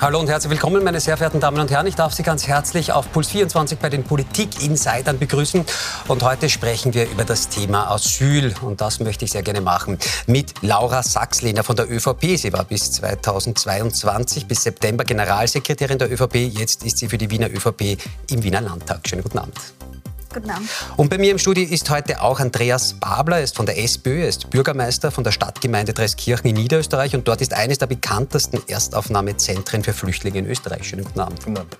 Hallo und herzlich willkommen, meine sehr verehrten Damen und Herren. Ich darf Sie ganz herzlich auf Puls 24 bei den Politik-Insidern begrüßen. Und heute sprechen wir über das Thema Asyl. Und das möchte ich sehr gerne machen mit Laura Sachslehner von der ÖVP. Sie war bis 2022, bis September Generalsekretärin der ÖVP. Jetzt ist sie für die Wiener ÖVP im Wiener Landtag. Schönen guten Abend. Guten Abend. Und bei mir im Studio ist heute auch Andreas Babler, er ist von der SPÖ, er ist Bürgermeister von der Stadtgemeinde Dreskirchen in Niederösterreich und dort ist eines der bekanntesten Erstaufnahmezentren für Flüchtlinge in Österreich. Schönen guten Abend. Guten Abend.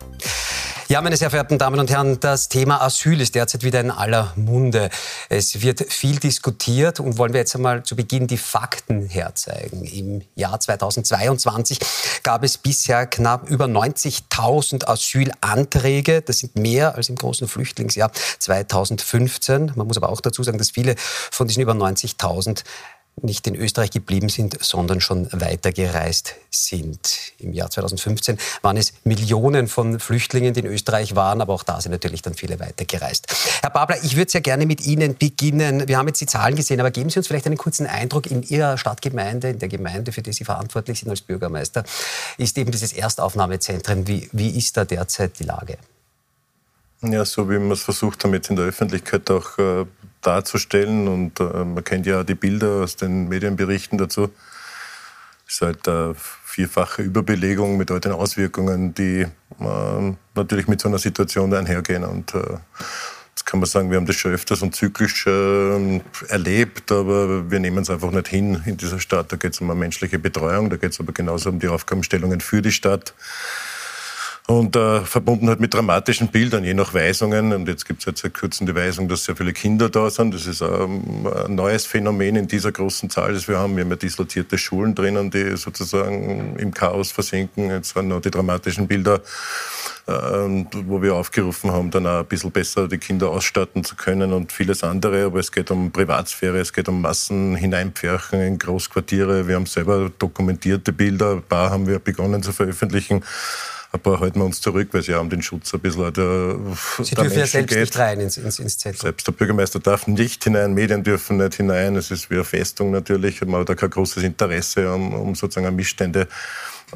Ja, meine sehr verehrten Damen und Herren, das Thema Asyl ist derzeit wieder in aller Munde. Es wird viel diskutiert und wollen wir jetzt einmal zu Beginn die Fakten herzeigen. Im Jahr 2022 gab es bisher knapp über 90.000 Asylanträge. Das sind mehr als im großen Flüchtlingsjahr 2015. Man muss aber auch dazu sagen, dass viele von diesen über 90.000 nicht in Österreich geblieben sind, sondern schon weitergereist sind. Im Jahr 2015 waren es Millionen von Flüchtlingen, die in Österreich waren, aber auch da sind natürlich dann viele weitergereist. Herr Babler, ich würde sehr gerne mit Ihnen beginnen. Wir haben jetzt die Zahlen gesehen, aber geben Sie uns vielleicht einen kurzen Eindruck in Ihrer Stadtgemeinde, in der Gemeinde, für die Sie verantwortlich sind als Bürgermeister, ist eben dieses Erstaufnahmezentrum. Wie, wie ist da derzeit die Lage? Ja, so wie wir es versucht haben, jetzt in der Öffentlichkeit auch äh, darzustellen. Und äh, man kennt ja die Bilder aus den Medienberichten dazu. Es ist halt eine vierfache Überbelegung mit all den Auswirkungen, die äh, natürlich mit so einer Situation einhergehen. Und äh, jetzt kann man sagen, wir haben das schon öfters und zyklisch äh, erlebt, aber wir nehmen es einfach nicht hin in dieser Stadt. Da geht es um eine menschliche Betreuung, da geht es aber genauso um die Aufgabenstellungen für die Stadt. Und äh, verbunden halt mit dramatischen Bildern, je nach Weisungen. Und jetzt gibt es jetzt seit kurzem die Weisung, dass sehr viele Kinder da sind. Das ist ähm, ein neues Phänomen in dieser großen Zahl, das wir haben. Wir haben ja dislozierte Schulen drinnen, die sozusagen im Chaos versinken. Jetzt waren noch die dramatischen Bilder, äh, wo wir aufgerufen haben, dann auch ein bisschen besser die Kinder ausstatten zu können und vieles andere. Aber es geht um Privatsphäre, es geht um Massen hineinpferchen in Großquartiere. Wir haben selber dokumentierte Bilder. Ein paar haben wir begonnen zu veröffentlichen ein paar halten wir uns zurück, weil sie haben den Schutz ein bisschen der, Sie der dürfen ja selbst geht. nicht rein ins, ins, ins Zentrum. Selbst der Bürgermeister darf nicht hinein, Medien dürfen nicht hinein. Es ist wie eine Festung natürlich. Man hat da kein großes Interesse, um, um sozusagen Missstände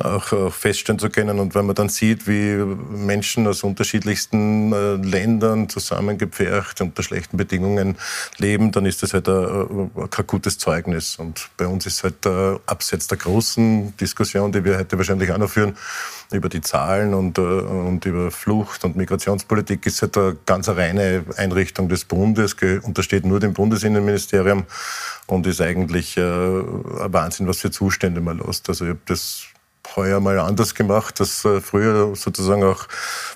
auch feststellen zu können. Und wenn man dann sieht, wie Menschen aus unterschiedlichsten äh, Ländern zusammengepfercht unter schlechten Bedingungen leben, dann ist das halt ein, kein gutes Zeugnis. Und bei uns ist halt abseits der großen Diskussion, die wir heute wahrscheinlich auch noch führen, über die Zahlen und, äh, und über Flucht und Migrationspolitik ist halt eine ganz reine Einrichtung des Bundes, untersteht nur dem Bundesinnenministerium und ist eigentlich äh, ein Wahnsinn, was für Zustände man lässt. Also ich habe das heuer mal anders gemacht, dass äh, früher sozusagen auch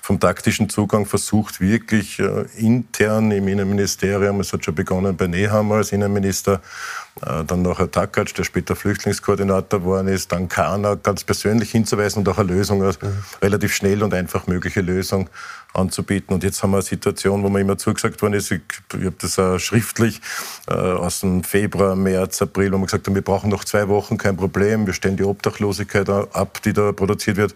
vom taktischen Zugang versucht, wirklich äh, intern im Innenministerium, es hat schon begonnen bei Nehammer als Innenminister, dann noch Herr Takac, der später Flüchtlingskoordinator geworden ist, dann Kana ganz persönlich hinzuweisen und auch eine Lösung, eine relativ schnell und einfach mögliche Lösung anzubieten. Und jetzt haben wir eine Situation, wo mir immer zugesagt worden ist, ich, ich habe das auch schriftlich äh, aus dem Februar, März, April, wo wir gesagt haben, wir brauchen noch zwei Wochen, kein Problem, wir stellen die Obdachlosigkeit ab, die da produziert wird.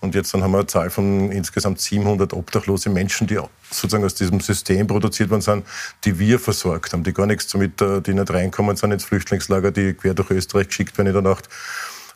Und jetzt dann haben wir eine Zahl von insgesamt 700 obdachlose Menschen, die sozusagen aus diesem System produziert worden sind, die wir versorgt haben, die gar nichts damit, äh, die nicht reinkommen sind ins Flüchtlingslager, die quer durch Österreich geschickt werden in der Nacht.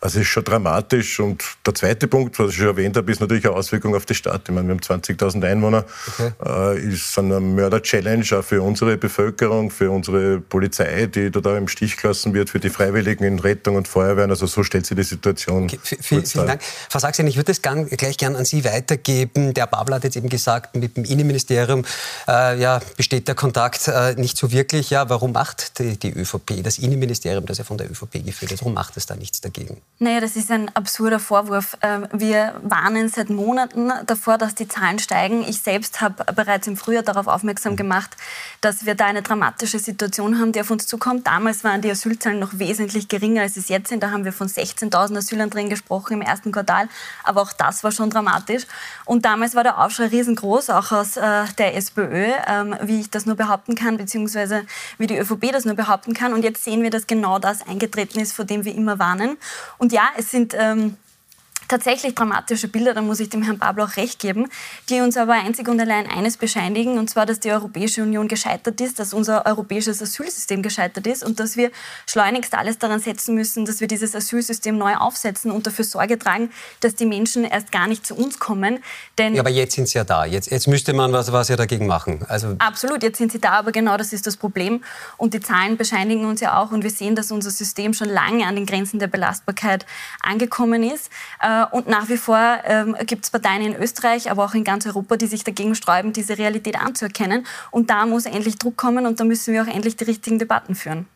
Also es ist schon dramatisch. Und der zweite Punkt, was ich schon erwähnt habe, ist natürlich eine Auswirkung auf die Stadt. Ich meine, wir haben 20.000 Einwohner. Okay. Äh, ist eine Mörder-Challenge auch für unsere Bevölkerung, für unsere Polizei, die da im Stich gelassen wird, für die Freiwilligen in Rettung und Feuerwehren. Also so stellt sich die Situation. Okay. Vielen, vielen Dank. Frau Sachsen, ich würde das gleich gern an Sie weitergeben. Der Babler hat jetzt eben gesagt, mit dem Innenministerium äh, ja, besteht der Kontakt äh, nicht so wirklich. Ja, warum macht die, die ÖVP, das Innenministerium, das ja von der ÖVP geführt ist, warum macht es da nichts dagegen? Naja, das ist ein absurder Vorwurf. Ähm, wir warnen seit Monaten davor, dass die Zahlen steigen. Ich selbst habe bereits im Frühjahr darauf aufmerksam gemacht, dass wir da eine dramatische Situation haben, die auf uns zukommt. Damals waren die Asylzahlen noch wesentlich geringer, als es jetzt sind. Da haben wir von 16.000 Asylanträgen gesprochen im ersten Quartal. Aber auch das war schon dramatisch. Und damals war der Aufschrei riesengroß, auch aus äh, der SPÖ, ähm, wie ich das nur behaupten kann, beziehungsweise wie die ÖVP das nur behaupten kann. Und jetzt sehen wir, dass genau das eingetreten ist, vor dem wir immer warnen. Und ja, es sind ähm, tatsächlich dramatische Bilder, da muss ich dem Herrn Babel auch recht geben, die uns aber einzig und allein eines bescheinigen, und zwar, dass die Europäische Union gescheitert ist, dass unser europäisches Asylsystem gescheitert ist und dass wir schleunigst alles daran setzen müssen, dass wir dieses Asylsystem neu aufsetzen und dafür Sorge tragen, dass die Menschen erst gar nicht zu uns kommen. Denn ja, aber jetzt sind sie ja da. Jetzt, jetzt müsste man was, was ja dagegen machen. Also Absolut, jetzt sind sie da, aber genau das ist das Problem. Und die Zahlen bescheinigen uns ja auch und wir sehen, dass unser System schon lange an den Grenzen der Belastbarkeit angekommen ist. Äh, und nach wie vor ähm, gibt es Parteien in Österreich, aber auch in ganz Europa, die sich dagegen sträuben, diese Realität anzuerkennen. Und da muss endlich Druck kommen und da müssen wir auch endlich die richtigen Debatten führen.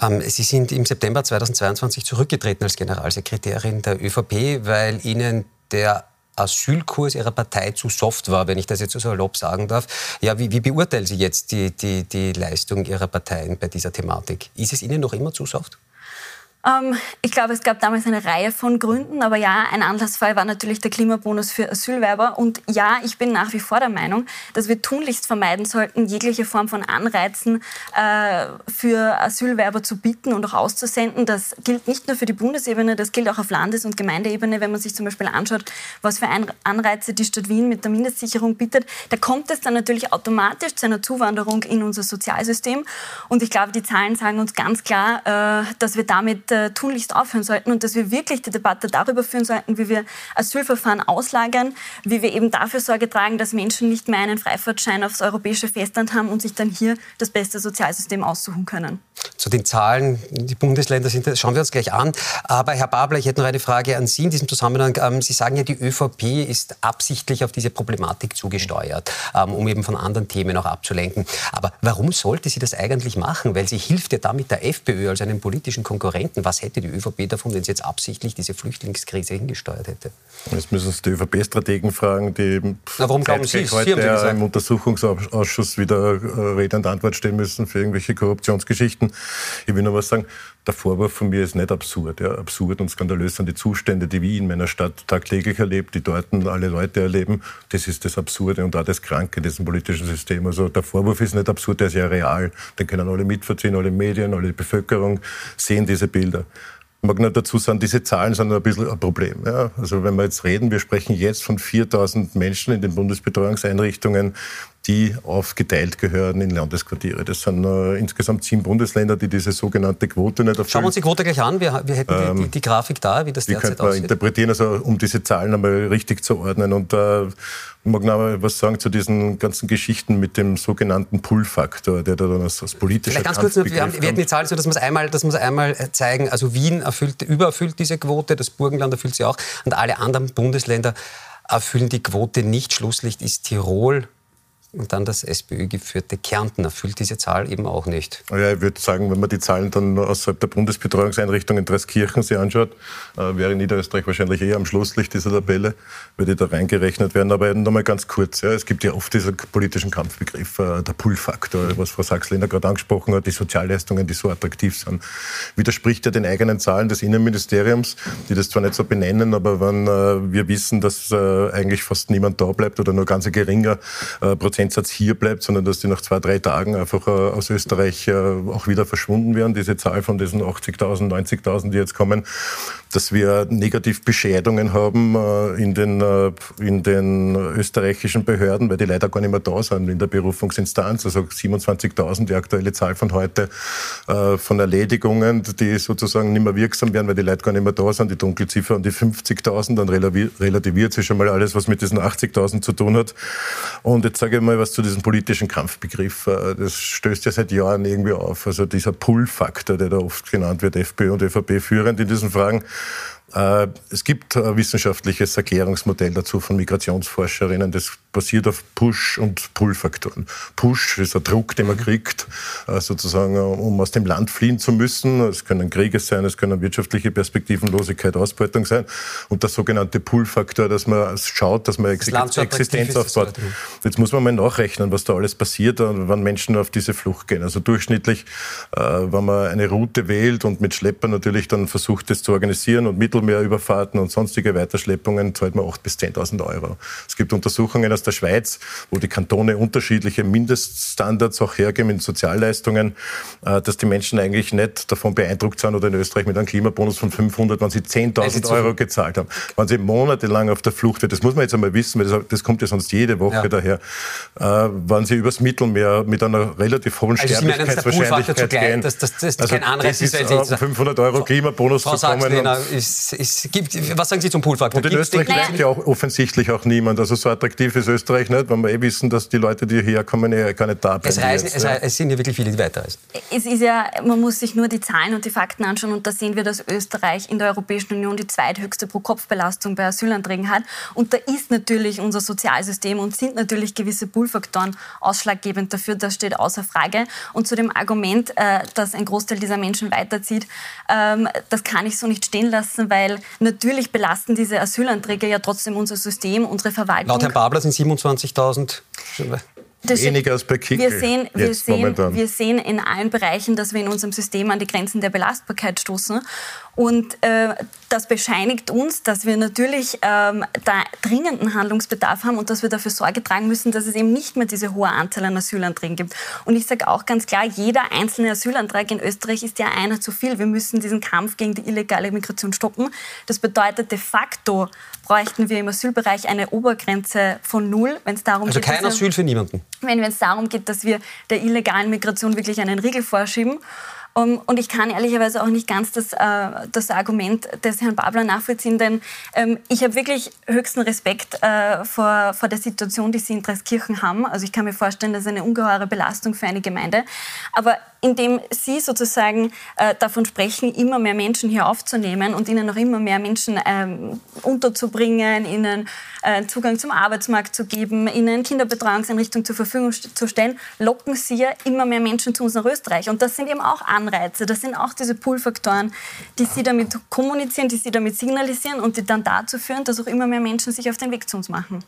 Ähm, Sie sind im September 2022 zurückgetreten als Generalsekretärin der ÖVP, weil Ihnen der Asylkurs Ihrer Partei zu soft war, wenn ich das jetzt so salopp sagen darf. Ja, wie, wie beurteilen Sie jetzt die, die, die Leistung Ihrer Parteien bei dieser Thematik? Ist es Ihnen noch immer zu soft? Ähm, ich glaube, es gab damals eine Reihe von Gründen, aber ja, ein Anlassfall war natürlich der Klimabonus für Asylwerber. Und ja, ich bin nach wie vor der Meinung, dass wir tunlichst vermeiden sollten, jegliche Form von Anreizen äh, für Asylwerber zu bieten und auch auszusenden. Das gilt nicht nur für die Bundesebene, das gilt auch auf Landes- und Gemeindeebene, wenn man sich zum Beispiel anschaut, was für Anreize die Stadt Wien mit der Mindestsicherung bietet. Da kommt es dann natürlich automatisch zu einer Zuwanderung in unser Sozialsystem. Und ich glaube, die Zahlen sagen uns ganz klar, äh, dass wir damit äh, tunlichst aufhören sollten und dass wir wirklich die Debatte darüber führen sollten, wie wir Asylverfahren auslagern, wie wir eben dafür Sorge tragen, dass Menschen nicht mehr einen Freifahrtschein aufs europäische Festland haben und sich dann hier das beste Sozialsystem aussuchen können. Zu den Zahlen, die Bundesländer sind, schauen wir uns gleich an. Aber Herr Babler, ich hätte noch eine Frage an Sie in diesem Zusammenhang. Ähm, Sie sagen ja, die ÖVP ist absichtlich auf diese Problematik zugesteuert, ähm, um eben von anderen Themen auch abzulenken. Aber warum sollte sie das eigentlich machen? Weil sie hilft ja damit der FPÖ als einem politischen Konkurrenten was hätte die ÖVP davon, wenn sie jetzt absichtlich diese Flüchtlingskrise hingesteuert hätte? Jetzt müssen Sie die ÖVP-Strategen fragen, die Na, warum glauben Sie heute Sie ja im Untersuchungsausschuss wieder äh, Rede und Antwort stehen müssen für irgendwelche Korruptionsgeschichten. Ich will nur was sagen. Der Vorwurf von mir ist nicht absurd. Ja. Absurd und skandalös sind die Zustände, die wir in meiner Stadt tagtäglich erlebt, die dort alle Leute erleben. Das ist das Absurde und auch das Kranke in diesem politischen System. Also der Vorwurf ist nicht absurd, der ist ja real. Den können alle mitverziehen, alle Medien, alle Bevölkerung sehen diese Bilder. Ich mag nur dazu sagen, diese Zahlen sind ein bisschen ein Problem. Ja. Also wenn wir jetzt reden, wir sprechen jetzt von 4000 Menschen in den Bundesbetreuungseinrichtungen, die aufgeteilt gehören in Landesquartiere. Das sind äh, insgesamt sieben Bundesländer, die diese sogenannte Quote nicht erfüllen. Schauen wir uns die Quote gleich an. Wir, wir hätten ähm, die, die, die, Grafik da, wie das derzeit aussieht. Die interpretieren, also um diese Zahlen einmal richtig zu ordnen. Und äh, ich mag noch mal was sagen zu diesen ganzen Geschichten mit dem sogenannten Pull-Faktor, der da dann als, als politischer Vielleicht ganz kurz, wir, haben, wir hätten die Zahlen so, dass wir es einmal, dass einmal zeigen. Also Wien erfüllt, übererfüllt diese Quote, das Burgenland erfüllt sie auch und alle anderen Bundesländer erfüllen die Quote nicht. Schlusslicht ist Tirol, und dann das SPÖ-geführte Kärnten erfüllt diese Zahl eben auch nicht. Ja, ich würde sagen, wenn man die Zahlen dann außerhalb der Bundesbetreuungseinrichtungen in Dreskirchen sich anschaut, äh, wäre Niederösterreich wahrscheinlich eher am Schlusslicht dieser Tabelle, würde da reingerechnet werden. Aber noch mal ganz kurz, ja, es gibt ja oft diesen politischen Kampfbegriff, äh, der Pull-Faktor, was Frau Sachs-Lehner gerade angesprochen hat, die Sozialleistungen, die so attraktiv sind. Widerspricht ja den eigenen Zahlen des Innenministeriums, die das zwar nicht so benennen, aber wenn äh, wir wissen, dass eigentlich fast niemand da bleibt oder nur ganz ein geringer Prozent Prozentsatz hier bleibt, sondern dass die nach zwei, drei Tagen einfach äh, aus Österreich äh, auch wieder verschwunden wären. Diese Zahl von diesen 80.000, 90.000, die jetzt kommen, dass wir Negativbeschädigungen haben äh, in, den, in den österreichischen Behörden, weil die leider gar nicht mehr da sind in der Berufungsinstanz. Also 27.000, die aktuelle Zahl von heute, von Erledigungen, die sozusagen nicht mehr wirksam werden, weil die Leute gar nicht mehr da sind. Die Dunkelziffer an die 50.000, dann relativiert sich schon mal alles, was mit diesen 80.000 zu tun hat. Und jetzt sage ich mal was zu diesem politischen Kampfbegriff. Äh, das stößt ja seit Jahren irgendwie auf. Also dieser Pull-Faktor, der da oft genannt wird, FPÖ und ÖVP führend in diesen Fragen. Äh, es gibt ein wissenschaftliches Erklärungsmodell dazu von Migrationsforscherinnen, das basiert auf Push- und Pull-Faktoren. Push ist ein Druck, den man kriegt, äh, sozusagen, um aus dem Land fliehen zu müssen. Es können Kriege sein, es können wirtschaftliche Perspektivenlosigkeit, Ausbeutung sein. Und der sogenannte Pull-Faktor, dass man schaut, dass man Ex das Existenz aufbaut. Jetzt muss man mal nachrechnen, was da alles passiert, äh, wenn Menschen auf diese Flucht gehen. Also durchschnittlich, wenn man eine Route wählt und mit Schlepper natürlich dann versucht, das zu organisieren und Mittel Mittelmeerüberfahrten und sonstige Weiterschleppungen zahlt man 8.000 bis 10.000 Euro. Es gibt Untersuchungen aus der Schweiz, wo die Kantone unterschiedliche Mindeststandards auch hergeben in Sozialleistungen, äh, dass die Menschen eigentlich nicht davon beeindruckt sind oder in Österreich mit einem Klimabonus von 500, wenn sie 10.000 Euro gezahlt haben. Wenn sie monatelang auf der Flucht wird, das muss man jetzt einmal wissen, weil das, das kommt ja sonst jede Woche ja. daher, äh, wenn sie übers Mittelmeer mit einer relativ hohen also Sterblichkeitswahrscheinlichkeit gehen. Dass, dass, dass also kein Anreiz ist, ist, ist 500 Euro Klimabonus Frau zu kommen. Ist, gibt, was sagen Sie zum Poolfaktor? Und in Österreich lebt ja auch offensichtlich auch niemand. Also so attraktiv ist Österreich nicht, weil wir eh wissen, dass die Leute, die hierher kommen, eh gar nicht da bleiben. Es, reisen, jetzt, es, ja. es, sind ja wirklich viele, die weiterreisen. Es ist ja, man muss sich nur die Zahlen und die Fakten anschauen und da sehen wir, dass Österreich in der Europäischen Union die zweithöchste Pro-Kopf-Belastung bei Asylanträgen hat. Und da ist natürlich unser Sozialsystem und sind natürlich gewisse Poolfaktoren ausschlaggebend dafür. Das steht außer Frage. Und zu dem Argument, äh, dass ein Großteil dieser Menschen weiterzieht, ähm, das kann ich so nicht stehen lassen, weil natürlich belasten diese Asylanträge ja trotzdem unser System, unsere Verwaltung. Laut Herrn Babler sind 27.000 das Weniger als bei Kickel wir sehen, wir, sehen, wir sehen in allen Bereichen, dass wir in unserem System an die Grenzen der Belastbarkeit stoßen. Und äh, das bescheinigt uns, dass wir natürlich ähm, da dringenden Handlungsbedarf haben und dass wir dafür Sorge tragen müssen, dass es eben nicht mehr diese hohe Anzahl an Asylanträgen gibt. Und ich sage auch ganz klar, jeder einzelne Asylantrag in Österreich ist ja einer zu viel. Wir müssen diesen Kampf gegen die illegale Migration stoppen. Das bedeutet de facto bräuchten wir im Asylbereich eine Obergrenze von null, wenn es darum also geht. Also kein Asyl für niemanden. Wenn es darum geht, dass wir der illegalen Migration wirklich einen Riegel vorschieben. Um, und ich kann ehrlicherweise auch nicht ganz das, äh, das Argument des Herrn Babler nachvollziehen, denn ähm, ich habe wirklich höchsten Respekt äh, vor, vor der Situation, die Sie in Dreiskirchen haben. Also ich kann mir vorstellen, das ist eine ungeheure Belastung für eine Gemeinde. Aber indem Sie sozusagen äh, davon sprechen, immer mehr Menschen hier aufzunehmen und ihnen noch immer mehr Menschen ähm, unterzubringen, ihnen äh, Zugang zum Arbeitsmarkt zu geben, ihnen Kinderbetreuungseinrichtungen zur Verfügung zu stellen, locken Sie ja immer mehr Menschen zu uns nach Österreich. Und das sind eben auch Anreize, das sind auch diese Pull-Faktoren, die Sie damit kommunizieren, die Sie damit signalisieren und die dann dazu führen, dass auch immer mehr Menschen sich auf den Weg zu uns machen.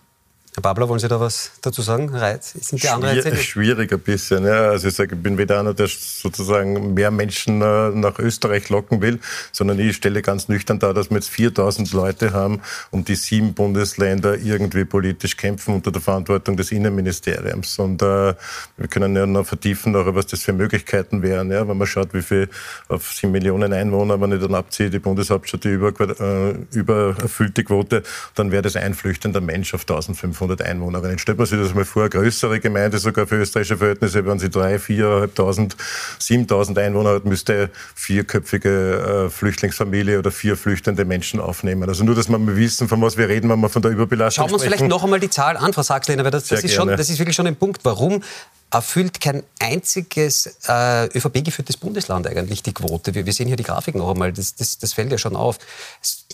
Herr Babler, wollen Sie da was dazu sagen? Reiz? Sind die Anreize? Schwierig ein bisschen. Ja. Also ich sage, ich bin weder einer, der sozusagen mehr Menschen äh, nach Österreich locken will, sondern ich stelle ganz nüchtern dar, dass wir jetzt 4000 Leute haben, um die sieben Bundesländer irgendwie politisch kämpfen unter der Verantwortung des Innenministeriums. Und äh, wir können ja noch vertiefen, auch, was das für Möglichkeiten wären. Ja. Wenn man schaut, wie viel auf sieben Millionen Einwohner, wenn ich dann abziehe, die Bundeshauptstadt die über, äh, übererfüllte Quote, dann wäre das ein flüchtender Mensch auf 1500 500 Einwohnerinnen. Stellt man sich das mal vor, eine größere Gemeinde, sogar für österreichische Verhältnisse, wenn sie drei, viereinhalbtausend, siebentausend Einwohner hat, müsste vierköpfige äh, Flüchtlingsfamilie oder vier flüchtende Menschen aufnehmen. Also nur, dass wir mal wissen, von was wir reden, wenn wir von der Überbelastung Schauen wir uns sprechen. vielleicht noch einmal die Zahl an, Frau Sachslehner, weil das, das, ist schon, das ist wirklich schon ein Punkt. Warum erfüllt kein einziges äh, ÖVP-geführtes Bundesland eigentlich die Quote. Wir, wir, sehen hier die Grafik noch einmal, das, das, das fällt ja schon auf. Es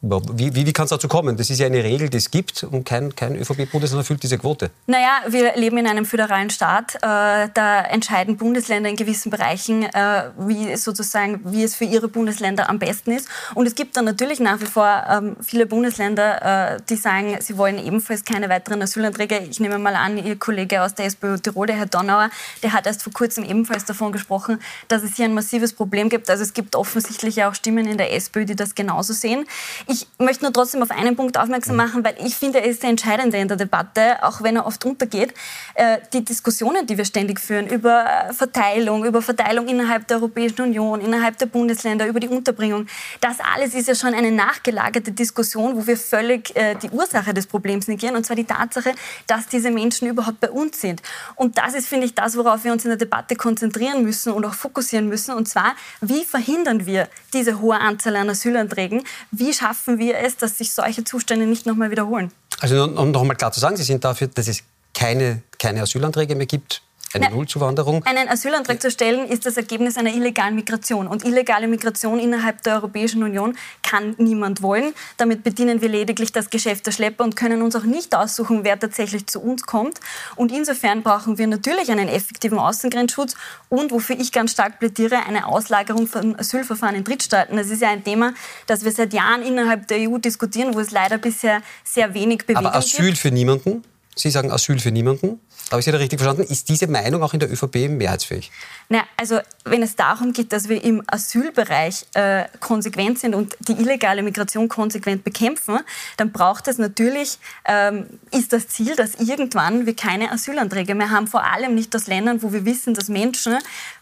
wie, wie, wie kann es dazu kommen? Das ist ja eine Regel, die es gibt und kein, kein ÖVP-Bundesland erfüllt diese Quote. Naja, wir leben in einem föderalen Staat. Äh, da entscheiden Bundesländer in gewissen Bereichen, äh, wie, sozusagen, wie es für ihre Bundesländer am besten ist. Und es gibt dann natürlich nach wie vor ähm, viele Bundesländer, äh, die sagen, sie wollen ebenfalls keine weiteren Asylanträge. Ich nehme mal an, Ihr Kollege aus der SPÖ Tirol, der Herr Donauer, der hat erst vor kurzem ebenfalls davon gesprochen, dass es hier ein massives Problem gibt. Also es gibt offensichtlich auch Stimmen in der SPÖ, die das genauso sehen. Ich möchte nur trotzdem auf einen Punkt aufmerksam mhm. machen, weil ich finde, er ist der Entscheidende in der Debatte, auch wenn er oft untergeht. Äh, die Diskussionen, die wir ständig führen über Verteilung, über Verteilung innerhalb der Europäischen Union, innerhalb der Bundesländer, über die Unterbringung, das alles ist ja schon eine nachgelagerte Diskussion, wo wir völlig äh, die Ursache des Problems negieren, und zwar die Tatsache, dass diese Menschen überhaupt bei uns sind. Und das ist, finde ich, das, worauf wir uns in der Debatte konzentrieren müssen und auch fokussieren müssen, und zwar, wie verhindern wir diese hohe Anzahl an Asylanträgen? Wie schaffen schaffen wir es, dass sich solche Zustände nicht nochmal wiederholen? Also um noch einmal klar zu sagen, Sie sind dafür, dass es keine, keine Asylanträge mehr gibt, eine Nullzuwanderung? Einen Asylantrag zu stellen ist das Ergebnis einer illegalen Migration. Und illegale Migration innerhalb der Europäischen Union kann niemand wollen. Damit bedienen wir lediglich das Geschäft der Schlepper und können uns auch nicht aussuchen, wer tatsächlich zu uns kommt. Und insofern brauchen wir natürlich einen effektiven Außengrenzschutz und, wofür ich ganz stark plädiere, eine Auslagerung von Asylverfahren in Drittstaaten. Das ist ja ein Thema, das wir seit Jahren innerhalb der EU diskutieren, wo es leider bisher sehr wenig Bewegung gibt. Aber Asyl gibt. für niemanden? Sie sagen Asyl für niemanden. Habe ich Sie da richtig verstanden? Ist diese Meinung auch in der ÖVP mehrheitsfähig? Na, also wenn es darum geht, dass wir im Asylbereich äh, konsequent sind und die illegale Migration konsequent bekämpfen, dann braucht es natürlich, ähm, ist das Ziel, dass irgendwann wir keine Asylanträge mehr haben, vor allem nicht aus Ländern, wo wir wissen, dass Menschen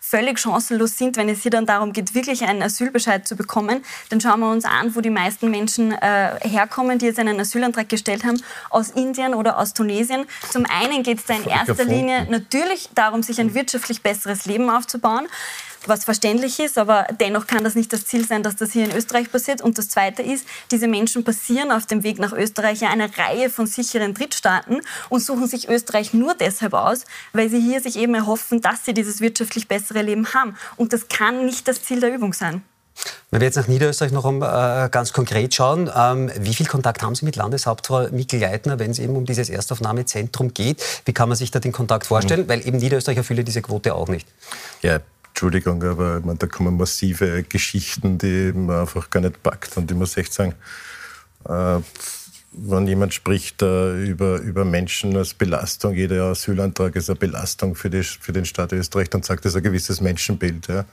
völlig chancenlos sind, wenn es hier dann darum geht, wirklich einen Asylbescheid zu bekommen. Dann schauen wir uns an, wo die meisten Menschen äh, herkommen, die jetzt einen Asylantrag gestellt haben, aus Indien oder aus Tunesien. Zum einen geht es da in erster Linie natürlich darum, sich ein wirtschaftlich besseres Leben aufzubauen was verständlich ist, aber dennoch kann das nicht das Ziel sein, dass das hier in Österreich passiert. Und das Zweite ist, diese Menschen passieren auf dem Weg nach Österreich ja eine Reihe von sicheren Drittstaaten und suchen sich Österreich nur deshalb aus, weil sie hier sich eben erhoffen, dass sie dieses wirtschaftlich bessere Leben haben. Und das kann nicht das Ziel der Übung sein. Wenn wir jetzt nach Niederösterreich noch um, äh, ganz konkret schauen, ähm, wie viel Kontakt haben Sie mit Landeshauptfrau Mikkel Leitner, wenn es eben um dieses Erstaufnahmezentrum geht? Wie kann man sich da den Kontakt vorstellen? Mhm. Weil eben Niederösterreich erfülle diese Quote auch nicht. Ja, Entschuldigung, aber meine, da kommen massive Geschichten, die man einfach gar nicht packt und die muss echt sagen, äh, wenn jemand spricht äh, über, über Menschen als Belastung, jeder Asylantrag ist eine Belastung für, die, für den Staat Österreich, dann sagt das ein gewisses Menschenbild. Ja.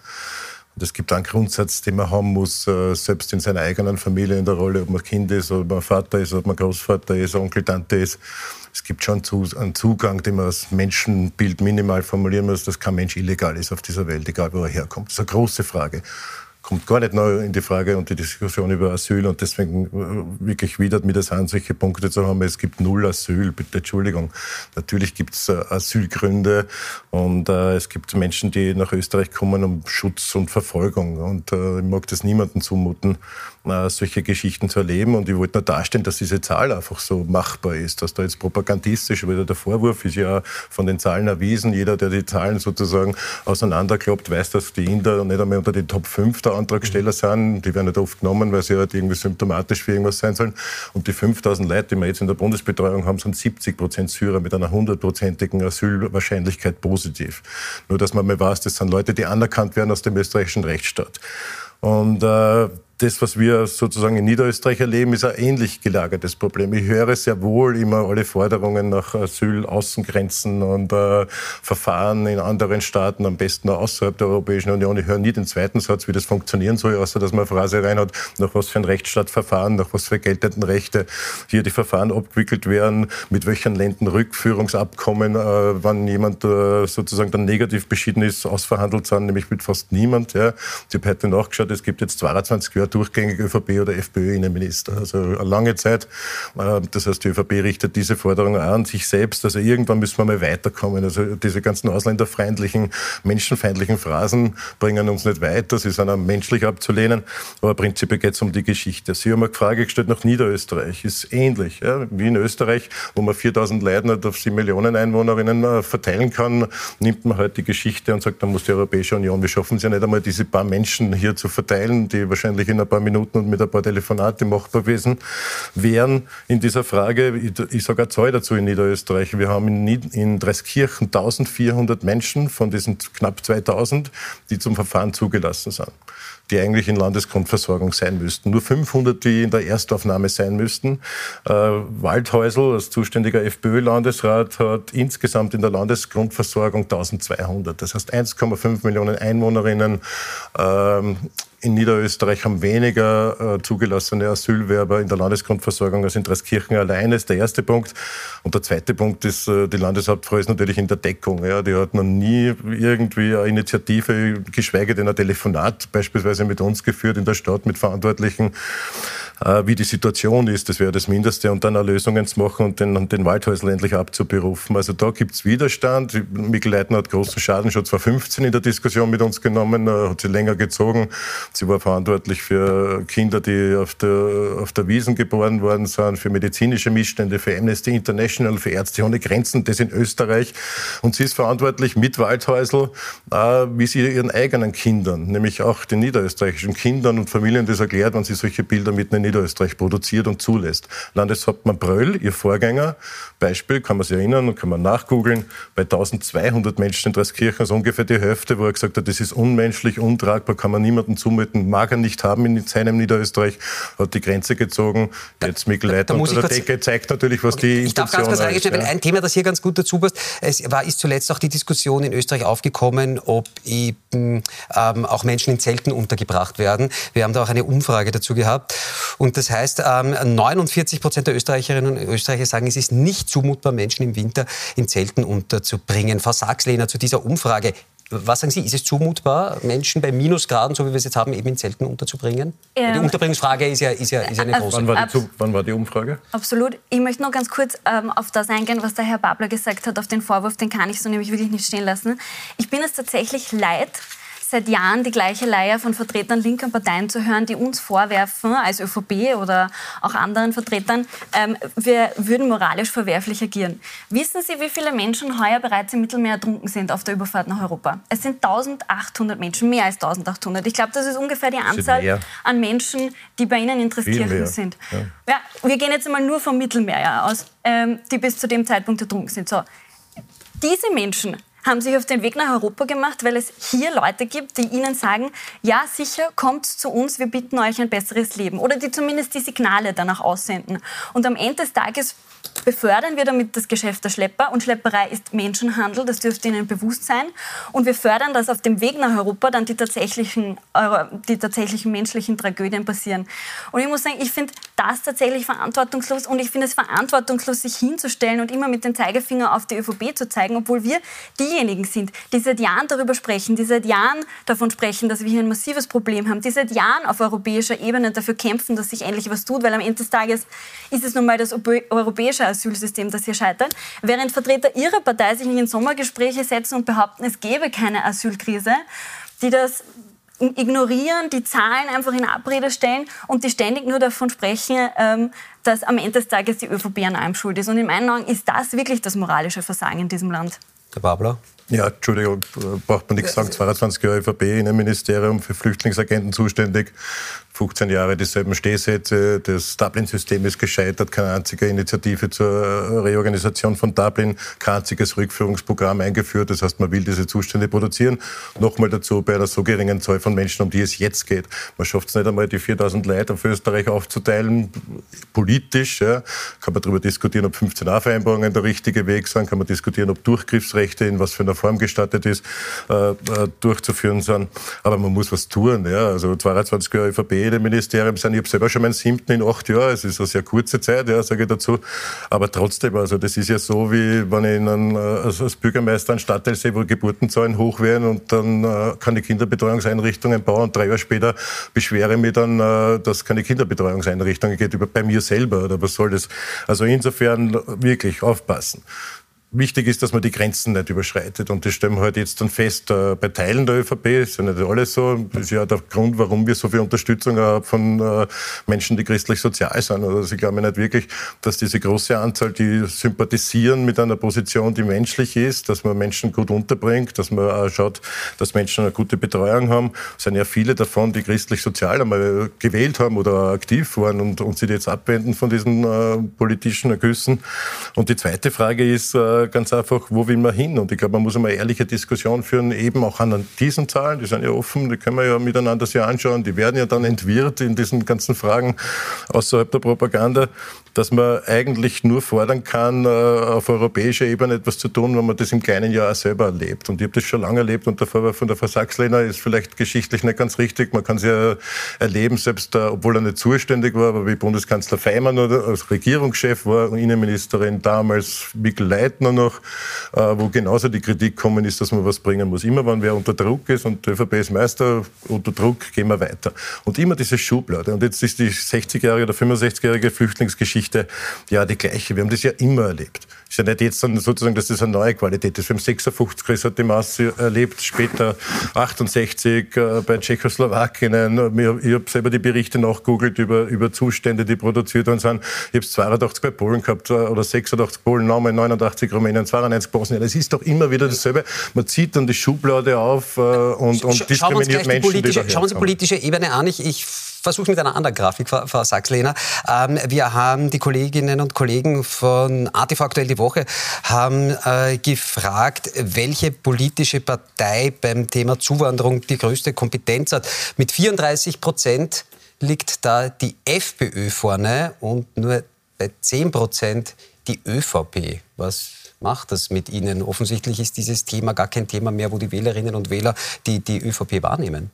Und es gibt einen Grundsatz, den man haben muss, äh, selbst in seiner eigenen Familie, in der Rolle, ob man Kind ist, ob man Vater ist, ob man Großvater ist, Onkel, Tante ist. Es gibt schon einen Zugang, den man als Menschenbild minimal formulieren muss, dass kein Mensch illegal ist auf dieser Welt, egal wo er herkommt. Das ist eine große Frage kommt gar nicht neu in die Frage und die Diskussion über Asyl und deswegen äh, wirklich widert mir das an, solche Punkte zu haben. Es gibt null Asyl, bitte Entschuldigung. Natürlich gibt es äh, Asylgründe und äh, es gibt Menschen, die nach Österreich kommen um Schutz und Verfolgung und äh, ich mag das niemandem zumuten, äh, solche Geschichten zu erleben und ich wollte nur darstellen, dass diese Zahl einfach so machbar ist, dass da jetzt propagandistisch wieder der Vorwurf ist ja von den Zahlen erwiesen. Jeder, der die Zahlen sozusagen auseinanderkloppt, weiß, dass die Inder nicht einmal unter den Top 5 der Antragsteller sind. Die werden nicht oft genommen, weil sie halt irgendwie symptomatisch für irgendwas sein sollen. Und die 5000 Leute, die wir jetzt in der Bundesbetreuung haben, sind 70 Prozent Syrer mit einer hundertprozentigen Asylwahrscheinlichkeit positiv. Nur, dass man mal weiß, das sind Leute, die anerkannt werden aus dem österreichischen Rechtsstaat. Und äh, das, was wir sozusagen in Niederösterreich erleben, ist ein ähnlich gelagertes Problem. Ich höre sehr wohl immer alle Forderungen nach Asyl-Außengrenzen und äh, Verfahren in anderen Staaten, am besten auch außerhalb der Europäischen Union. Ich höre nie den zweiten Satz, wie das funktionieren soll, außer dass man eine Phrase rein hat, nach was für ein Rechtsstaatverfahren, nach was für geltenden Rechte hier die Verfahren abgewickelt werden, mit welchen Ländern Rückführungsabkommen, äh, wann jemand äh, sozusagen dann negativ beschieden ist, ausverhandelt sind, nämlich mit fast niemand. Ja. Ich habe heute nachgeschaut, es gibt jetzt 22 Jahre durchgängig ÖVP oder FPÖ-Innenminister. Also eine lange Zeit. Äh, das heißt, die ÖVP richtet diese Forderung an sich selbst. Also irgendwann müssen wir mal weiterkommen. Also diese ganzen ausländerfeindlichen, menschenfeindlichen Phrasen bringen uns nicht weiter. Sie sind auch menschlich abzulehnen. Aber prinzipiell geht es um die Geschichte. Sie haben eine Frage gestellt nach Niederösterreich. Ist ähnlich. Ja? Wie in Österreich, wo man 4000 Leute nicht auf 7 Millionen Einwohnerinnen äh, verteilen kann, nimmt man halt die Geschichte und sagt, dann muss die Europäische Union, wir schaffen es ja nicht einmal, diese paar Menschen hier zu verteilen, die wahrscheinlich in ein paar Minuten und mit ein paar Telefonate machbar gewesen wären in dieser Frage. Ich, sage eine Zahl dazu in Niederösterreich. Wir haben in, in Dreiskirchen 1400 Menschen von diesen knapp 2000, die zum Verfahren zugelassen sind die eigentlich in Landesgrundversorgung sein müssten. Nur 500, die in der Erstaufnahme sein müssten. Äh, Waldhäusl als zuständiger FPÖ-Landesrat hat insgesamt in der Landesgrundversorgung 1200. Das heißt 1,5 Millionen Einwohnerinnen. Ähm, in Niederösterreich haben weniger äh, zugelassene Asylwerber in der Landesgrundversorgung als in Dreiskirchen allein. Das ist der erste Punkt. Und der zweite Punkt ist, äh, die Landeshauptfrau ist natürlich in der Deckung. Ja. Die hat noch nie irgendwie eine Initiative, geschweige denn ein Telefonat beispielsweise mit uns geführt in der Stadt mit Verantwortlichen äh, wie die Situation ist. Das wäre das Mindeste. Und dann auch Lösungen zu machen und den, den Waldhäusl endlich abzuberufen. Also da gibt es Widerstand. Mikkel Leitner hat großen Schaden schon 2015 in der Diskussion mit uns genommen, äh, hat sie länger gezogen. Sie war verantwortlich für Kinder, die auf der, auf der Wiesen geboren worden sind, für medizinische Missstände, für Amnesty International, für Ärzte ohne Grenzen, das in Österreich. Und sie ist verantwortlich mit Waldhäusl, äh, wie sie ihren eigenen Kindern, nämlich auch den niederösterreichischen Kindern und Familien das erklärt, wenn sie solche Bilder mitten in Niederösterreich produziert und zulässt. Landeshauptmann Bröll, ihr Vorgänger, Beispiel, kann man sich erinnern und kann man nachgoogeln, bei 1200 Menschen in Dreiskirchen, also ungefähr die Hälfte, wo er gesagt hat, das ist unmenschlich, untragbar, kann man niemandem zumuten wollten, mag er nicht haben in seinem Niederösterreich, hat die Grenze gezogen. Jetzt Mikkel Leitner unter der Decke zeigt natürlich, was die Ich darf ganz kurz reingehen, ja. ein Thema, das hier ganz gut dazu passt. Es war, ist zuletzt auch die Diskussion in Österreich aufgekommen, ob eben ähm, auch Menschen in Zelten untergebracht werden. Wir haben da auch eine Umfrage dazu gehabt. Und das heißt, ähm, 49 Prozent der Österreicherinnen und Österreicher sagen, es ist nicht zumutbar, Menschen im Winter in Zelten unterzubringen. Frau Sachslehner, zu dieser Umfrage. Was sagen Sie, ist es zumutbar, Menschen bei Minusgraden, so wie wir es jetzt haben, eben in Zelten unterzubringen? Ähm, die Unterbringungsfrage ist ja, ist ja, ist ja eine große. Wann war, die, wann war die Umfrage? Absolut. Ich möchte noch ganz kurz ähm, auf das eingehen, was der Herr Babler gesagt hat, auf den Vorwurf, den kann ich so nämlich wirklich nicht stehen lassen. Ich bin es tatsächlich leid, seit Jahren die gleiche Leier von Vertretern linker Parteien zu hören, die uns vorwerfen, als ÖVP oder auch anderen Vertretern, ähm, wir würden moralisch verwerflich agieren. Wissen Sie, wie viele Menschen heuer bereits im Mittelmeer ertrunken sind auf der Überfahrt nach Europa? Es sind 1800 Menschen, mehr als 1800. Ich glaube, das ist ungefähr die Anzahl an Menschen, die bei Ihnen interessiert sind. Ja. ja. wir gehen jetzt einmal nur vom Mittelmeer aus, ähm, die bis zu dem Zeitpunkt ertrunken sind. So. Diese Menschen haben sich auf den Weg nach Europa gemacht, weil es hier Leute gibt, die ihnen sagen, ja sicher, kommt zu uns, wir bieten euch ein besseres Leben. Oder die zumindest die Signale danach aussenden. Und am Ende des Tages befördern wir damit das Geschäft der Schlepper. Und Schlepperei ist Menschenhandel, das dürfte Ihnen bewusst sein. Und wir fördern, dass auf dem Weg nach Europa dann die tatsächlichen, die tatsächlichen menschlichen Tragödien passieren. Und ich muss sagen, ich finde das tatsächlich verantwortungslos. Und ich finde es verantwortungslos, sich hinzustellen und immer mit dem Zeigefinger auf die ÖVP zu zeigen, obwohl wir diejenigen sind, die seit Jahren darüber sprechen, die seit Jahren davon sprechen, dass wir hier ein massives Problem haben, die seit Jahren auf europäischer Ebene dafür kämpfen, dass sich endlich was tut, weil am Ende des Tages ist es nun mal das europäische Asylsystem, das hier scheitert, während Vertreter ihrer Partei sich in Sommergespräche setzen und behaupten, es gäbe keine Asylkrise, die das ignorieren, die Zahlen einfach in Abrede stellen und die ständig nur davon sprechen, ähm, dass am Ende des Tages die ÖVP an allem schuld ist. Und in meinen Augen ist das wirklich das moralische Versagen in diesem Land. Herr Babler? Ja, Entschuldigung, braucht man nichts sagen. 22 Jahre ÖVP in einem Ministerium für Flüchtlingsagenten zuständig. 15 Jahre dieselben Stehsätze. Das Dublin-System ist gescheitert. Keine einzige Initiative zur Reorganisation von Dublin. Kein einziges Rückführungsprogramm eingeführt. Das heißt, man will diese Zustände produzieren. Nochmal dazu bei einer so geringen Zahl von Menschen, um die es jetzt geht. Man schafft es nicht einmal, die 4000 Leute auf Österreich aufzuteilen. Politisch ja. kann man darüber diskutieren, ob 15a-Vereinbarungen der richtige Weg sind. Kann man diskutieren, ob Durchgriffsrechte in was für einer Form gestattet ist, äh, äh durchzuführen sind. Aber man muss was tun. Ja. Also 22 Jahre ÖVP Ministerium sein. Ich habe selber schon meinen siebten in acht Jahren. Es ist eine sehr kurze Zeit, ja, sage ich dazu. Aber trotzdem, also das ist ja so, wie wenn ich einen, also als Bürgermeister einen Stadtteil sehe, wo Geburtenzahlen hoch werden und dann äh, keine Kinderbetreuungseinrichtungen bauen und drei Jahre später beschwere ich mich dann, äh, dass keine Kinderbetreuungseinrichtungen geht, über bei mir selber oder was soll das? Also insofern wirklich aufpassen. Wichtig ist, dass man die Grenzen nicht überschreitet. Und das stellen wir halt jetzt dann fest äh, bei Teilen der ÖVP. Ist ja nicht alles so. Das ist ja der Grund, warum wir so viel Unterstützung haben von äh, Menschen, die christlich-sozial sind. Also ich glaube nicht wirklich, dass diese große Anzahl, die sympathisieren mit einer Position, die menschlich ist, dass man Menschen gut unterbringt, dass man auch schaut, dass Menschen eine gute Betreuung haben. Es sind ja viele davon, die christlich-sozial einmal gewählt haben oder aktiv waren und, und sich jetzt abwenden von diesen äh, politischen Ergüssen. Und die zweite Frage ist, äh, ganz einfach, wo will man hin? Und ich glaube, man muss eine ehrliche Diskussion führen, eben auch an diesen Zahlen, die sind ja offen, die können wir ja miteinander sich anschauen, die werden ja dann entwirrt in diesen ganzen Fragen außerhalb der Propaganda dass man eigentlich nur fordern kann, äh, auf europäischer Ebene etwas zu tun, wenn man das im kleinen Jahr selber erlebt. Und ich habe das schon lange erlebt und der Vorwurf von der Frau Sachslehner ist vielleicht geschichtlich nicht ganz richtig. Man kann es ja erleben, selbst da, obwohl er nicht zuständig war, aber wie Bundeskanzler Feimann oder als Regierungschef war, und Innenministerin damals Mikkel Leitner noch, äh, wo genauso die Kritik kommen ist, dass man was bringen muss. Immer wenn wer unter Druck ist und der ÖVP ist Meister, unter Druck gehen wir weiter. Und immer diese Schublade. Und jetzt ist die 60-jährige oder 65-jährige Flüchtlingsgeschichte Geschichte ja die gleiche. Wir haben das ja immer erlebt. Ist ja nicht jetzt sozusagen, dass das eine neue Qualität ist. Wir haben 56 Chris de Maas erlebt, später 68 äh, bei Tschechoslowakien. Ich habe selber die Berichte nachgoogelt über, über Zustände, die produziert worden sind. Ich habe 82 bei Polen gehabt äh, oder 86 Polen, nochmal 89 Rumänien, 92 Bosnien. Es ist doch immer wieder dasselbe. Man zieht dann die Schublade auf äh, und, und diskriminiert Menschen, die Schauen wir uns die politische Ebene an. Ich, ich versuche mit einer anderen Grafik, Frau Sachs-Lehner. Ähm, wir haben die Kolleginnen und Kollegen von ATV Aktuell die Woche haben äh, gefragt, welche politische Partei beim Thema Zuwanderung die größte Kompetenz hat. Mit 34 Prozent liegt da die FPÖ vorne und nur bei 10 Prozent die ÖVP. Was macht das mit Ihnen? Offensichtlich ist dieses Thema gar kein Thema mehr, wo die Wählerinnen und Wähler die, die ÖVP wahrnehmen.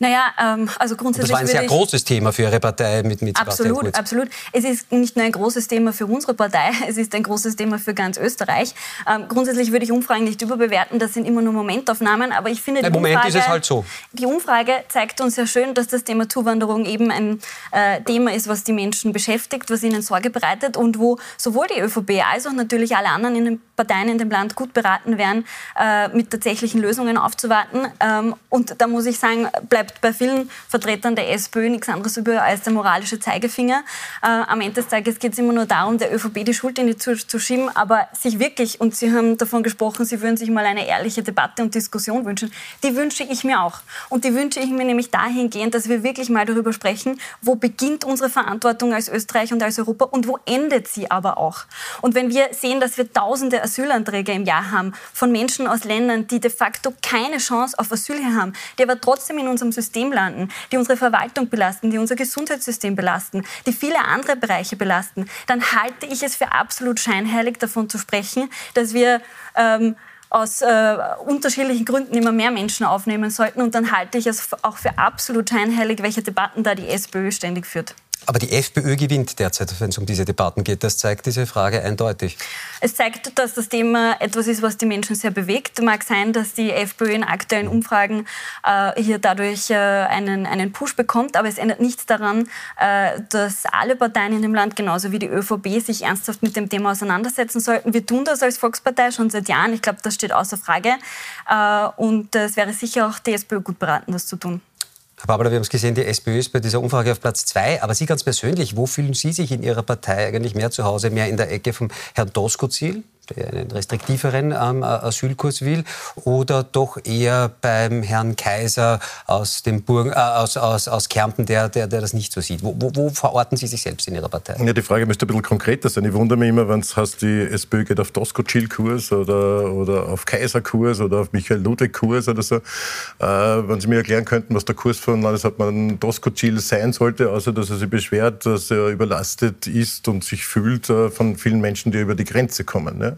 Naja, ähm, also grundsätzlich. Das war ein sehr großes Thema für Ihre Partei mit, mit Absolut, Sebastian absolut. Es ist nicht nur ein großes Thema für unsere Partei, es ist ein großes Thema für ganz Österreich. Ähm, grundsätzlich würde ich Umfragen nicht überbewerten, das sind immer nur Momentaufnahmen, aber ich finde, die, Moment Umfrage, ist es halt so. die Umfrage zeigt uns sehr schön, dass das Thema Zuwanderung eben ein äh, Thema ist, was die Menschen beschäftigt, was ihnen Sorge bereitet und wo sowohl die ÖVP als auch natürlich alle anderen in den Parteien in dem Land gut beraten wären, äh, mit tatsächlichen Lösungen aufzuwarten. Ähm, und da muss ich sagen, bleibt bei vielen Vertretern der SPÖ nichts anderes über als der moralische Zeigefinger. Äh, am Ende des Tages geht es immer nur darum, der ÖVP die Schuld in die Tür zu schieben, aber sich wirklich, und Sie haben davon gesprochen, Sie würden sich mal eine ehrliche Debatte und Diskussion wünschen, die wünsche ich mir auch. Und die wünsche ich mir nämlich dahingehend, dass wir wirklich mal darüber sprechen, wo beginnt unsere Verantwortung als Österreich und als Europa und wo endet sie aber auch. Und wenn wir sehen, dass wir tausende Asylanträge im Jahr haben von Menschen aus Ländern, die de facto keine Chance auf Asyl hier haben, die aber trotzdem in unserem System landen, die unsere Verwaltung belasten, die unser Gesundheitssystem belasten, die viele andere Bereiche belasten, dann halte ich es für absolut scheinheilig davon zu sprechen, dass wir ähm, aus äh, unterschiedlichen Gründen immer mehr Menschen aufnehmen sollten. Und dann halte ich es auch für absolut scheinheilig, welche Debatten da die SPÖ ständig führt. Aber die FPÖ gewinnt derzeit, wenn es um diese Debatten geht. Das zeigt diese Frage eindeutig. Es zeigt, dass das Thema etwas ist, was die Menschen sehr bewegt. Mag sein, dass die FPÖ in aktuellen Umfragen äh, hier dadurch äh, einen, einen Push bekommt, aber es ändert nichts daran, äh, dass alle Parteien in dem Land, genauso wie die ÖVP, sich ernsthaft mit dem Thema auseinandersetzen sollten. Wir tun das als Volkspartei schon seit Jahren. Ich glaube, das steht außer Frage. Äh, und es wäre sicher auch die SPÖ gut beraten, das zu tun. Herr Babler, wir haben es gesehen, die SPÖ ist bei dieser Umfrage auf Platz zwei. Aber Sie ganz persönlich, wo fühlen Sie sich in Ihrer Partei eigentlich mehr zu Hause? Mehr in der Ecke vom Herrn Doskozil, einen restriktiveren ähm, Asylkurs will, oder doch eher beim Herrn Kaiser aus, dem Burg, äh, aus, aus, aus Kärnten, der, der, der das nicht so sieht? Wo, wo, wo, verorten Sie sich selbst in Ihrer Partei? Ja, die Frage müsste ein bisschen konkreter sein. Ich wundere mich immer, wenn es heißt, die SPÖ geht auf Doskozil-Kurs oder, oder auf Kaiser-Kurs oder auf Michael Ludwig-Kurs oder so. Äh, wenn Sie mir erklären könnten, was der Kurs von Landeshauptmann Doskozil sein sollte, außer dass er sich beschwert, dass er überlastet ist und sich fühlt äh, von vielen Menschen, die über die Grenze kommen. Ne?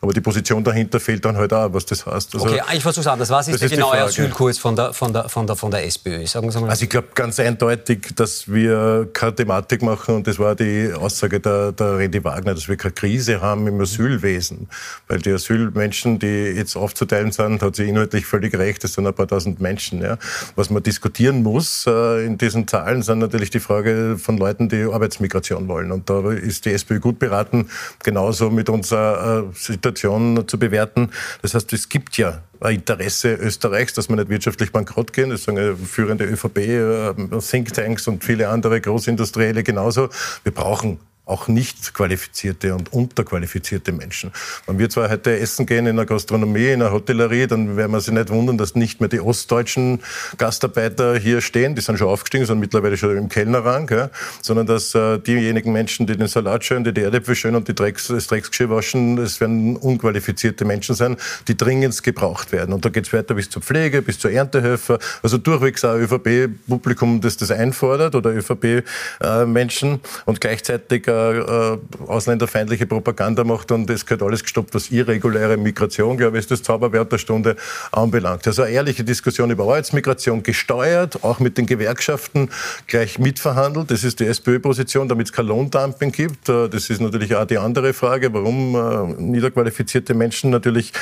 Aber die Position dahinter fehlt dann halt auch, was das heißt. Also, okay, ich versuche es anders. Was ist der genaue Asylkurs von der, von, der, von, der, von der SPÖ? Sagen Sie mal. Also ich glaube ganz eindeutig, dass wir keine Thematik machen, und das war die Aussage der, der Randy Wagner, dass wir keine Krise haben im Asylwesen. Weil die Asylmenschen, die jetzt aufzuteilen sind, hat sie inhaltlich völlig recht, das sind ein paar tausend Menschen. Ja. Was man diskutieren muss äh, in diesen Zahlen, sind natürlich die Frage von Leuten, die Arbeitsmigration wollen. Und da ist die SPÖ gut beraten, genauso mit unserer Situation zu bewerten. Das heißt, es gibt ja ein Interesse Österreichs, dass wir nicht wirtschaftlich bankrott gehen. Das sagen führende ÖVP, äh, Thinktanks und viele andere Großindustrielle genauso. Wir brauchen auch nicht qualifizierte und unterqualifizierte Menschen. Wenn wir zwar heute essen gehen in der Gastronomie, in der Hotellerie, dann werden wir sich nicht wundern, dass nicht mehr die ostdeutschen Gastarbeiter hier stehen, die sind schon aufgestiegen, sind mittlerweile schon im Kellnerrang, ja, sondern dass äh, diejenigen Menschen, die den Salat schön, die die Erdäpfel schön und die Drecks, das Drecksgeschirr waschen, das werden unqualifizierte Menschen sein, die dringend gebraucht werden. Und da geht es weiter bis zur Pflege, bis zur Erntehelfer, also durchwegs auch ÖVP-Publikum, das das einfordert oder ÖVP-Menschen äh, und gleichzeitig äh, äh, ausländerfeindliche Propaganda macht und das gehört alles gestoppt, was irreguläre Migration, glaube ich, ist das Zauberwert der Stunde anbelangt. Also eine ehrliche Diskussion über Arbeitsmigration gesteuert, auch mit den Gewerkschaften gleich mitverhandelt. Das ist die SPÖ-Position, damit es kein Lohndumping gibt. Äh, das ist natürlich auch die andere Frage, warum äh, niederqualifizierte Menschen natürlich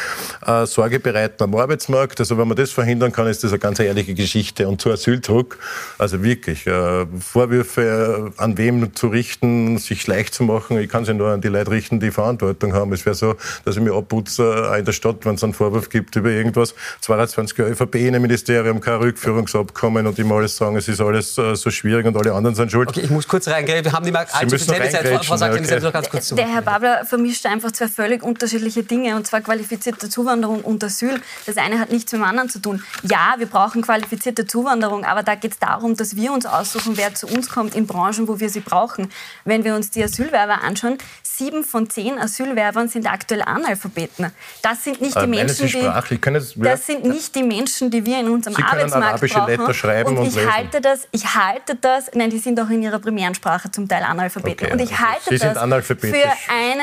äh, Sorge bereiten am Arbeitsmarkt. Also wenn man das verhindern kann, ist das eine ganz ehrliche Geschichte. Und zu Asyldruck, also wirklich, äh, Vorwürfe an wem zu richten, sich sich leicht zu machen. Ich kann sie nur an die Leute richten, die Verantwortung haben. Es wäre so, dass ich mir abputze äh, in der Stadt, wenn es einen Vorwurf gibt über irgendwas. 22 Jahre ÖVP-Innenministerium, kein Rückführungsabkommen und immer alles sagen, es ist alles äh, so schwierig und alle anderen sind schuld. Okay, ich muss kurz reingehen. Wir haben nicht mehr allzu viel Zeit. Frau Sackling, okay. noch ganz kurz zu. Der Herr Babler vermischt einfach zwei völlig unterschiedliche Dinge, und zwar qualifizierte Zuwanderung und Asyl. Das eine hat nichts mit dem anderen zu tun. Ja, wir brauchen qualifizierte Zuwanderung, aber da geht es darum, dass wir uns aussuchen, wer zu uns kommt in Branchen, wo wir sie brauchen. Wenn wir uns die Asylwerber anschauen, sieben von zehn Asylwerbern sind aktuell Analphabeten. Das sind nicht die Menschen, die, das sind nicht die Menschen, die wir in unserem sie Arbeitsmarkt brauchen. Letter schreiben und, ich und halte das, ich halte das, nein, die sind auch in ihrer primären Sprache zum Teil Analphabeten. Okay, und ich halte das für eine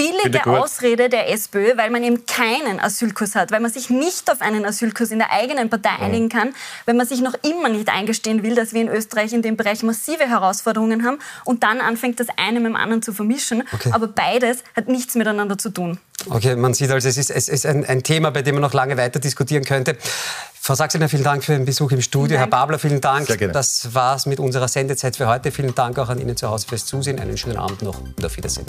billige Ausrede der SPÖ, weil man eben keinen Asylkurs hat, weil man sich nicht auf einen Asylkurs in der eigenen Partei mhm. einigen kann, weil man sich noch immer nicht eingestehen will, dass wir in Österreich in dem Bereich massive Herausforderungen haben und dann anfängt das eine mit dem anderen zu vermischen. Okay. Aber beides hat nichts miteinander zu tun. Okay, man sieht also, es ist, es ist ein, ein Thema, bei dem man noch lange weiter diskutieren könnte. Frau Sachsener, vielen Dank für den Besuch im Studio. Herr Babler, vielen Dank. Das war's mit unserer Sendezeit für heute. Vielen Dank auch an Ihnen zu Hause fürs Zusehen. Einen schönen Abend noch und auf Wiedersehen.